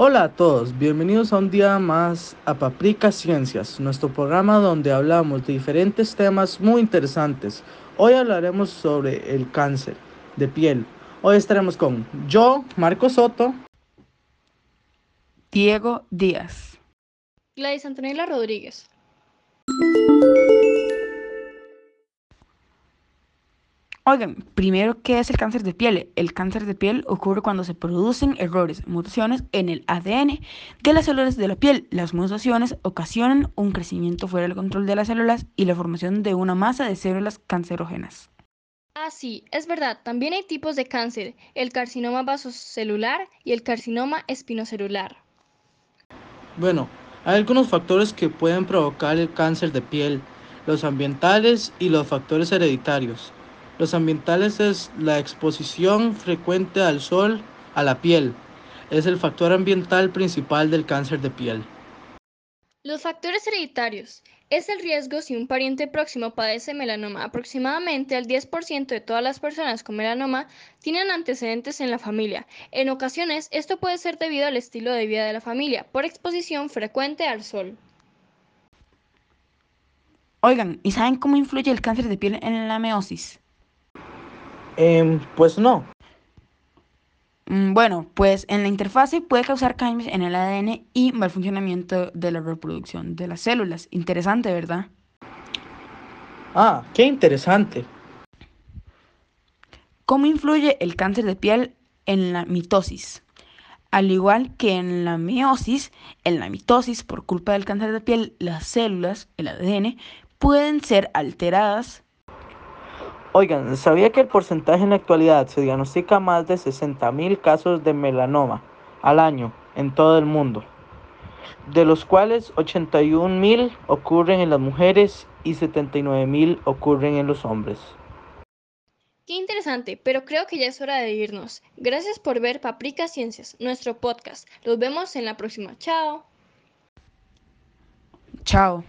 Hola a todos, bienvenidos a un día más a Paprika Ciencias, nuestro programa donde hablamos de diferentes temas muy interesantes. Hoy hablaremos sobre el cáncer de piel. Hoy estaremos con yo, Marco Soto, Diego Díaz, Gladys Antonella Rodríguez. Oigan, primero, ¿qué es el cáncer de piel? El cáncer de piel ocurre cuando se producen errores, mutaciones en el ADN de las células de la piel. Las mutaciones ocasionan un crecimiento fuera del control de las células y la formación de una masa de células cancerógenas. Ah, sí, es verdad. También hay tipos de cáncer, el carcinoma vasocelular y el carcinoma espinocelular. Bueno, hay algunos factores que pueden provocar el cáncer de piel, los ambientales y los factores hereditarios. Los ambientales es la exposición frecuente al sol a la piel. Es el factor ambiental principal del cáncer de piel. Los factores hereditarios. Es el riesgo si un pariente próximo padece melanoma. Aproximadamente el 10% de todas las personas con melanoma tienen antecedentes en la familia. En ocasiones, esto puede ser debido al estilo de vida de la familia, por exposición frecuente al sol. Oigan, ¿y saben cómo influye el cáncer de piel en la meiosis? Em, pues no. Mm, Bueno, pues en la interfase puede causar cambios en el ADN y mal funcionamiento de la reproducción de las células. Interesante, ¿verdad? Ah, qué interesante. ¿Cómo influye el cáncer de piel en la mitosis? Al igual que en la meiosis, en la mitosis, por culpa del cáncer de piel, las células, el ADN, pueden ser alteradas. Oigan, ¿sabía que el porcentaje en la actualidad se diagnostica más de 60.000 casos de melanoma al año en todo el mundo? De los cuales 81.000 ocurren en las mujeres y 79.000 ocurren en los hombres. Qué interesante, pero creo que ya es hora de irnos. Gracias por ver Paprika Ciencias, nuestro podcast. Los vemos en la próxima. Chao. Chao.